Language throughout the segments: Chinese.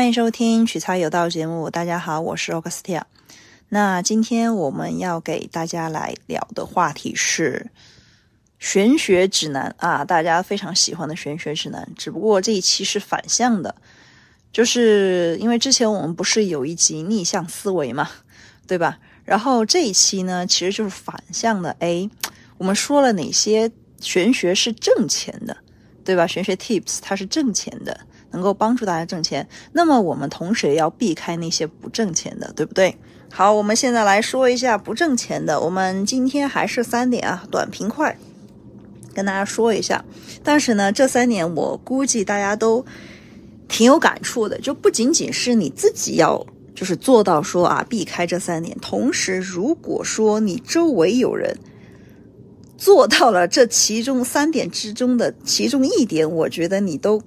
欢迎收听取材有道节目。大家好，我是 Augustia。那今天我们要给大家来聊的话题是玄学指南啊，大家非常喜欢的玄学指南。只不过这一期是反向的，就是因为之前我们不是有一集逆向思维嘛，对吧？然后这一期呢，其实就是反向的。哎，我们说了哪些玄学是挣钱的，对吧？玄学 Tips 它是挣钱的，能够帮助大家挣钱。那么我们同时也要避开那些不挣钱的，对不对？好，我们现在来说一下不挣钱的。我们今天还是三点啊，短平快，跟大家说一下。但是呢，这三点我估计大家都挺有感触的，就不仅仅是你自己要就是做到说啊，避开这三点。同时，如果说你周围有人做到了这其中三点之中的其中一点，我觉得你都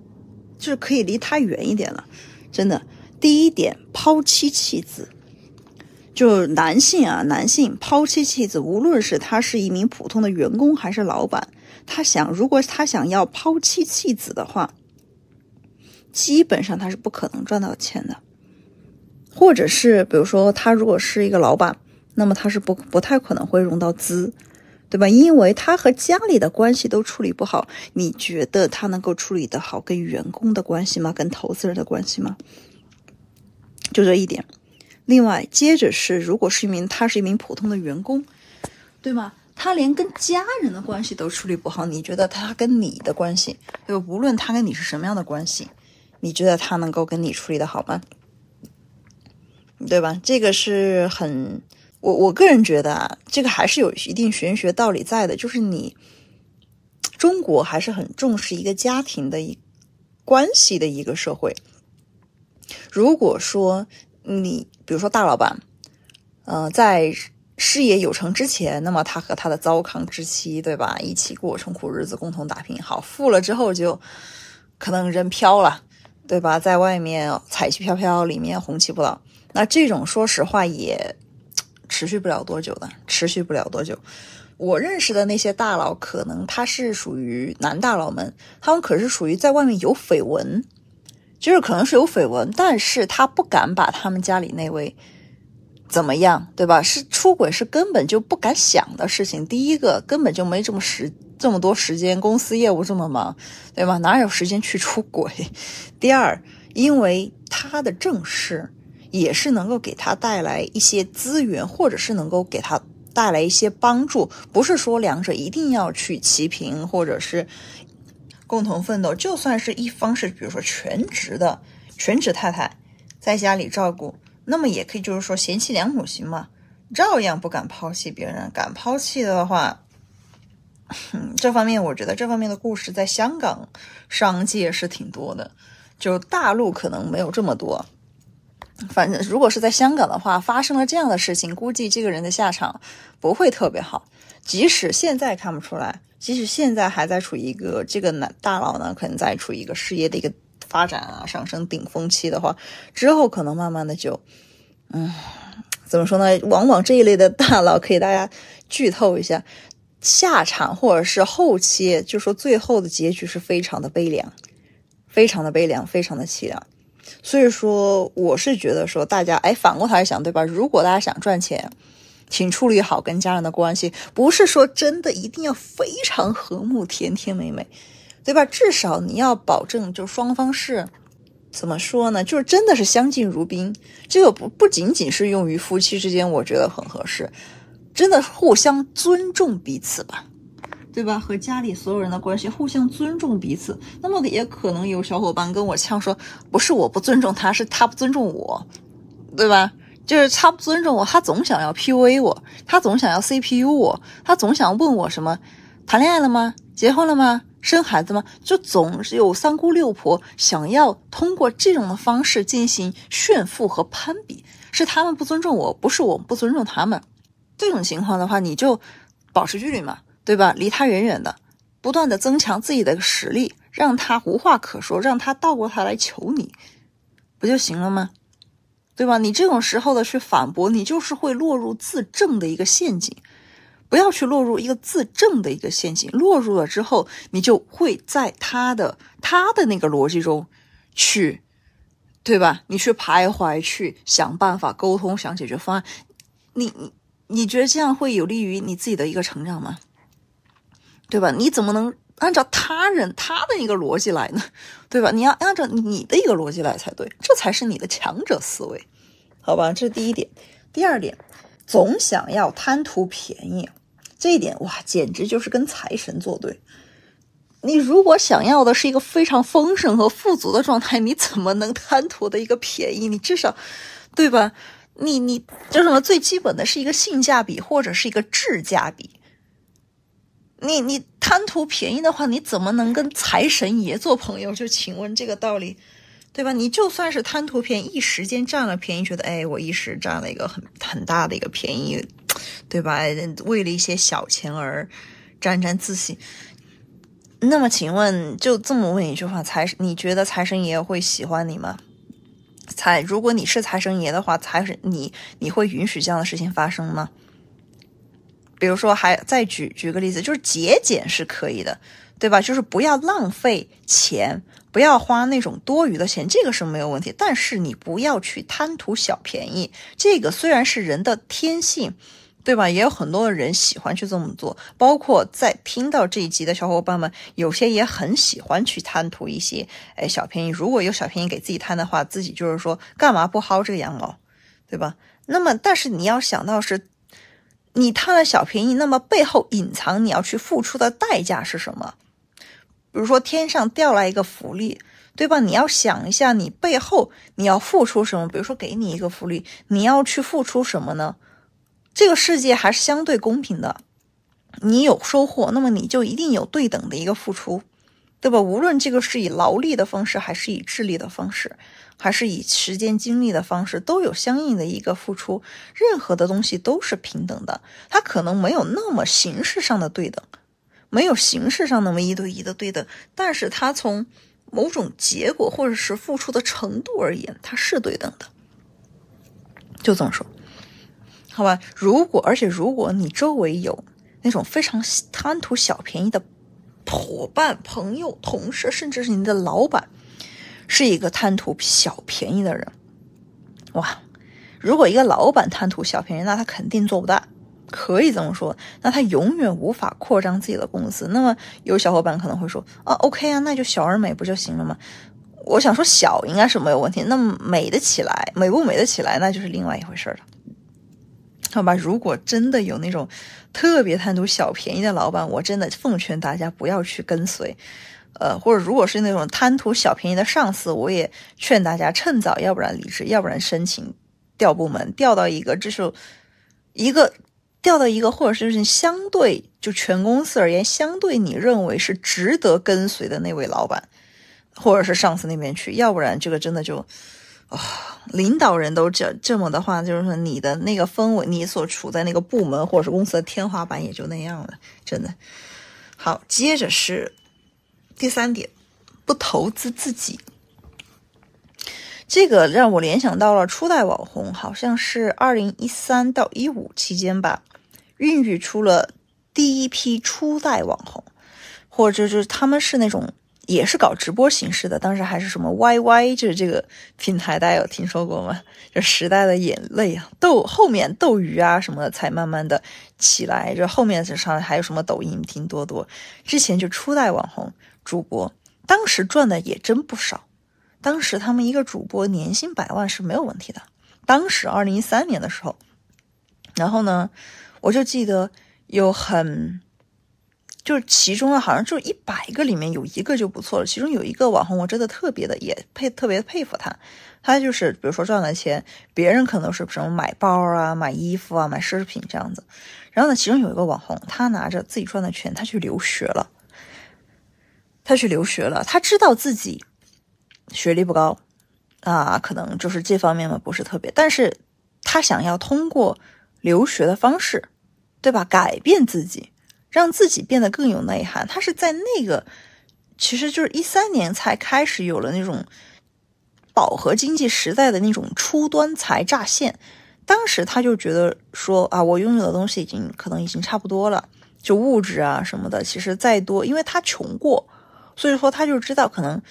就是可以离他远一点了。真的，第一点，抛妻弃子。就男性啊，男性抛妻弃子，无论是他是一名普通的员工还是老板，他想，如果他想要抛妻弃子的话，基本上他是不可能赚到钱的。或者是，比如说他如果是一个老板，那么他是不不太可能会融到资，对吧？因为他和家里的关系都处理不好。你觉得他能够处理得好跟员工的关系吗？跟投资人的关系吗？就这一点。另外，接着是，如果是一名他是一名普通的员工，对吗？他连跟家人的关系都处理不好，你觉得他跟你的关系，就？无论他跟你是什么样的关系，你觉得他能够跟你处理的好吗？对吧？这个是很，我我个人觉得啊，这个还是有一定玄学道理在的，就是你中国还是很重视一个家庭的一关系的一个社会。如果说，你比如说大老板，呃，在事业有成之前，那么他和他的糟糠之妻，对吧？一起过穷苦日子，共同打拼。好，富了之后就可能人飘了，对吧？在外面彩旗飘飘，里面红旗不倒。那这种说实话也持续不了多久的，持续不了多久。我认识的那些大佬，可能他是属于男大佬们，他们可是属于在外面有绯闻。就是可能是有绯闻，但是他不敢把他们家里那位怎么样，对吧？是出轨，是根本就不敢想的事情。第一个，根本就没这么时这么多时间，公司业务这么忙，对吧？哪有时间去出轨？第二，因为他的正事也是能够给他带来一些资源，或者是能够给他带来一些帮助，不是说两者一定要去齐平，或者是。共同奋斗，就算是一方是，比如说全职的全职太太，在家里照顾，那么也可以就是说贤妻良母型嘛，照样不敢抛弃别人。敢抛弃的话，这方面我觉得这方面的故事在香港商界是挺多的，就大陆可能没有这么多。反正如果是在香港的话，发生了这样的事情，估计这个人的下场不会特别好。即使现在看不出来。即使现在还在处于一个这个男大佬呢，可能在处于一个事业的一个发展啊上升顶峰期的话，之后可能慢慢的就，嗯，怎么说呢？往往这一类的大佬，可以大家剧透一下，下场或者是后期，就说最后的结局是非常的悲凉，非常的悲凉，非常的凄凉。所以说，我是觉得说，大家哎，反过头来想，对吧？如果大家想赚钱。请处理好跟家人的关系，不是说真的一定要非常和睦、甜甜美美，对吧？至少你要保证，就双方是怎么说呢？就是真的是相敬如宾。这个不不仅仅是用于夫妻之间，我觉得很合适，真的互相尊重彼此吧，对吧？和家里所有人的关系，互相尊重彼此。那么也可能有小伙伴跟我呛说，不是我不尊重他，是他不尊重我，对吧？就是他不尊重我，他总想要 PUA 我，他总想要 CPU 我，他总想问我什么，谈恋爱了吗？结婚了吗？生孩子吗？就总是有三姑六婆想要通过这种的方式进行炫富和攀比，是他们不尊重我，不是我不尊重他们。这种情况的话，你就保持距离嘛，对吧？离他远远的，不断的增强自己的实力，让他无话可说，让他倒过头来求你，不就行了吗？对吧？你这种时候的去反驳，你就是会落入自证的一个陷阱。不要去落入一个自证的一个陷阱，落入了之后，你就会在他的他的那个逻辑中去对吧？你去徘徊，去想办法沟通，想解决方案，你你你觉得这样会有利于你自己的一个成长吗？对吧？你怎么能按照他人他的一个逻辑来呢？对吧？你要按照你的一个逻辑来才对，这才是你的强者思维，好吧？这是第一点。第二点，总想要贪图便宜，这一点哇，简直就是跟财神作对。你如果想要的是一个非常丰盛和富足的状态，你怎么能贪图的一个便宜？你至少，对吧？你你就什么最基本的是一个性价比或者是一个质价比。你你贪图便宜的话，你怎么能跟财神爷做朋友？就请问这个道理，对吧？你就算是贪图便宜，一时间占了便宜，觉得哎，我一时占了一个很很大的一个便宜，对吧？为了一些小钱而沾沾自喜。那么，请问，就这么问一句话，财你觉得财神爷会喜欢你吗？财，如果你是财神爷的话，财神你你会允许这样的事情发生吗？比如说，还再举举个例子，就是节俭是可以的，对吧？就是不要浪费钱，不要花那种多余的钱，这个是没有问题。但是你不要去贪图小便宜，这个虽然是人的天性。对吧？也有很多人喜欢去这么做，包括在听到这一集的小伙伴们，有些也很喜欢去贪图一些哎小便宜。如果有小便宜给自己贪的话，自己就是说干嘛不薅这个羊毛，对吧？那么，但是你要想到是，你贪了小便宜，那么背后隐藏你要去付出的代价是什么？比如说天上掉来一个福利，对吧？你要想一下，你背后你要付出什么？比如说给你一个福利，你要去付出什么呢？这个世界还是相对公平的，你有收获，那么你就一定有对等的一个付出，对吧？无论这个是以劳力的方式，还是以智力的方式，还是以时间精力的方式，都有相应的一个付出。任何的东西都是平等的，它可能没有那么形式上的对等，没有形式上那么一对一的对等，但是它从某种结果或者是付出的程度而言，它是对等的。就这么说。好吧，如果而且如果你周围有那种非常贪图小便宜的伙伴、朋友、同事，甚至是你的老板，是一个贪图小便宜的人，哇！如果一个老板贪图小便宜，那他肯定做不大，可以这么说，那他永远无法扩张自己的公司。那么有小伙伴可能会说啊，OK 啊，那就小而美不就行了吗？我想说小应该是没有问题，那么美得起来，美不美得起来，那就是另外一回事了。好吧，如果真的有那种特别贪图小便宜的老板，我真的奉劝大家不要去跟随。呃，或者如果是那种贪图小便宜的上司，我也劝大家趁早，要不然离职，要不然申请调部门，调到一个这是一个调到一个，或者是就是相对就全公司而言，相对你认为是值得跟随的那位老板，或者是上司那边去，要不然这个真的就。啊，领导人都这这么的话，就是说你的那个氛围，你所处在那个部门或者是公司的天花板也就那样了，真的。好，接着是第三点，不投资自己。这个让我联想到了初代网红，好像是二零一三到一五期间吧，孕育出了第一批初代网红，或者就是他们是那种。也是搞直播形式的，当时还是什么 YY，就是这个平台，大家有听说过吗？就时代的眼泪啊，斗后面斗鱼啊什么的才慢慢的起来，就后面上还有什么抖音、拼多多，之前就初代网红主播，当时赚的也真不少，当时他们一个主播年薪百万是没有问题的，当时二零一三年的时候，然后呢，我就记得有很。就是其中啊，好像就一百个里面有一个就不错了。其中有一个网红，我真的特别的也佩特别佩服他。他就是比如说赚了钱，别人可能是什么买包啊、买衣服啊、买奢侈品这样子。然后呢，其中有一个网红，他拿着自己赚的钱，他去留学了。他去留学了，他知道自己学历不高啊，可能就是这方面嘛不是特别，但是他想要通过留学的方式，对吧，改变自己。让自己变得更有内涵。他是在那个，其实就是一三年才开始有了那种饱和经济时代的那种初端才乍现。当时他就觉得说啊，我拥有的东西已经可能已经差不多了，就物质啊什么的，其实再多，因为他穷过，所以说他就知道可能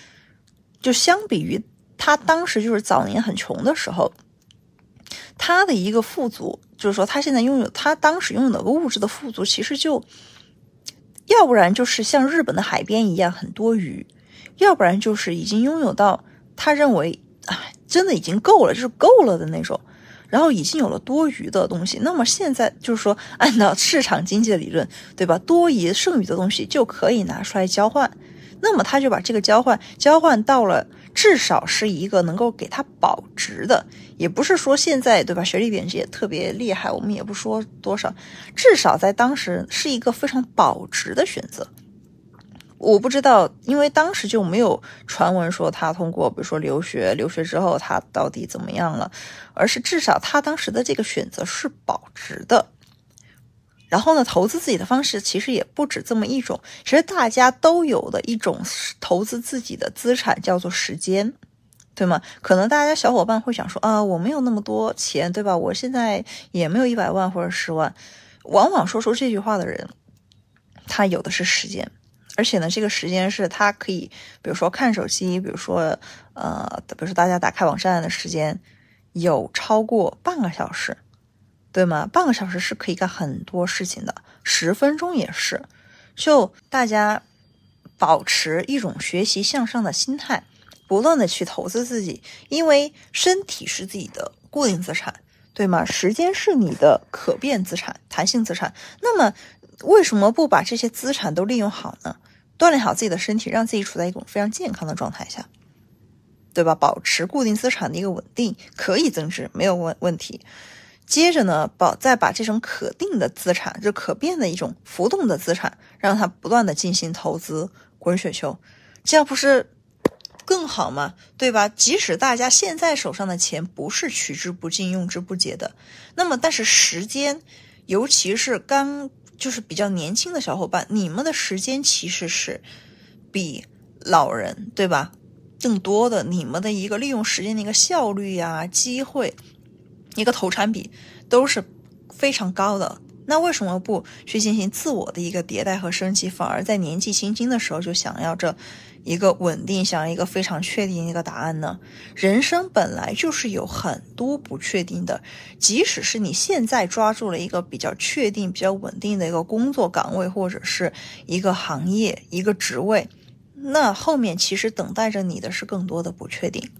就相比于他当时就是早年很穷的时候，他的一个富足，就是说他现在拥有他当时拥有的个物质的富足，其实就要不然就是像日本的海边一样很多鱼，要不然就是已经拥有到他认为啊真的已经够了，就是够了的那种。然后已经有了多余的东西，那么现在就是说，按照市场经济的理论，对吧？多余剩余的东西就可以拿出来交换，那么他就把这个交换交换到了，至少是一个能够给他保值的，也不是说现在对吧？学历贬值也特别厉害，我们也不说多少，至少在当时是一个非常保值的选择。我不知道，因为当时就没有传闻说他通过，比如说留学，留学之后他到底怎么样了，而是至少他当时的这个选择是保值的。然后呢，投资自己的方式其实也不止这么一种，其实大家都有的一种投资自己的资产叫做时间，对吗？可能大家小伙伴会想说啊，我没有那么多钱，对吧？我现在也没有一百万或者十万。往往说出这句话的人，他有的是时间。而且呢，这个时间是他可以，比如说看手机，比如说，呃，比如说大家打开网站的时间有超过半个小时，对吗？半个小时是可以干很多事情的，十分钟也是。就大家保持一种学习向上的心态，不断的去投资自己，因为身体是自己的固定资产，对吗？时间是你的可变资产、弹性资产。那么。为什么不把这些资产都利用好呢？锻炼好自己的身体，让自己处在一种非常健康的状态下，对吧？保持固定资产的一个稳定，可以增值，没有问问题。接着呢，保再把这种可定的资产，就可变的一种浮动的资产，让它不断的进行投资，滚雪球，这样不是更好吗？对吧？即使大家现在手上的钱不是取之不尽、用之不竭的，那么但是时间，尤其是刚。就是比较年轻的小伙伴，你们的时间其实是比老人对吧更多的，你们的一个利用时间的一个效率呀、机会、一个投产比都是非常高的。那为什么不去进行自我的一个迭代和升级，反而在年纪轻轻的时候就想要这？一个稳定，想要一个非常确定一个答案呢？人生本来就是有很多不确定的，即使是你现在抓住了一个比较确定、比较稳定的一个工作岗位，或者是一个行业、一个职位，那后面其实等待着你的是更多的不确定，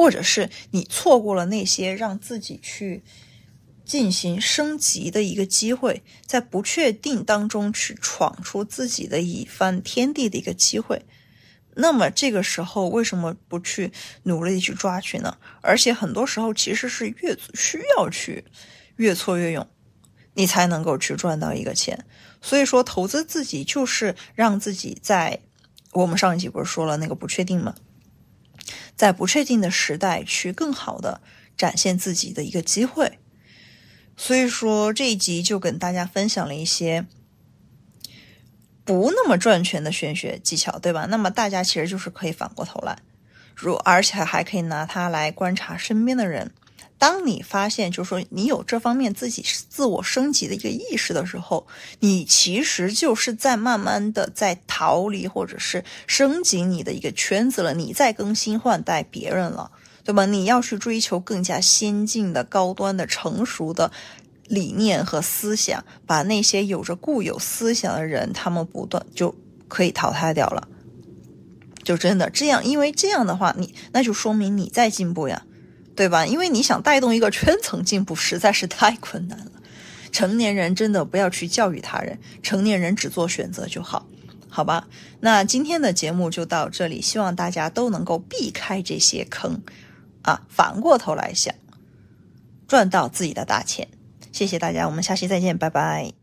或者是你错过了那些让自己去。进行升级的一个机会，在不确定当中去闯出自己的一番天地的一个机会，那么这个时候为什么不去努力去抓取呢？而且很多时候其实是越需要去越挫越勇，你才能够去赚到一个钱。所以说，投资自己就是让自己在我们上一集不是说了那个不确定吗？在不确定的时代去更好的展现自己的一个机会。所以说这一集就跟大家分享了一些不那么赚钱的玄学技巧，对吧？那么大家其实就是可以反过头来，如而且还可以拿它来观察身边的人。当你发现，就是说你有这方面自己自我升级的一个意识的时候，你其实就是在慢慢的在逃离或者是升级你的一个圈子了，你在更新换代别人了。对吧？你要去追求更加先进的、高端的、成熟的理念和思想，把那些有着固有思想的人，他们不断就可以淘汰掉了。就真的这样，因为这样的话，你那就说明你在进步呀，对吧？因为你想带动一个圈层进步，实在是太困难了。成年人真的不要去教育他人，成年人只做选择就好，好吧？那今天的节目就到这里，希望大家都能够避开这些坑。啊，反过头来想，赚到自己的大钱。谢谢大家，我们下期再见，拜拜。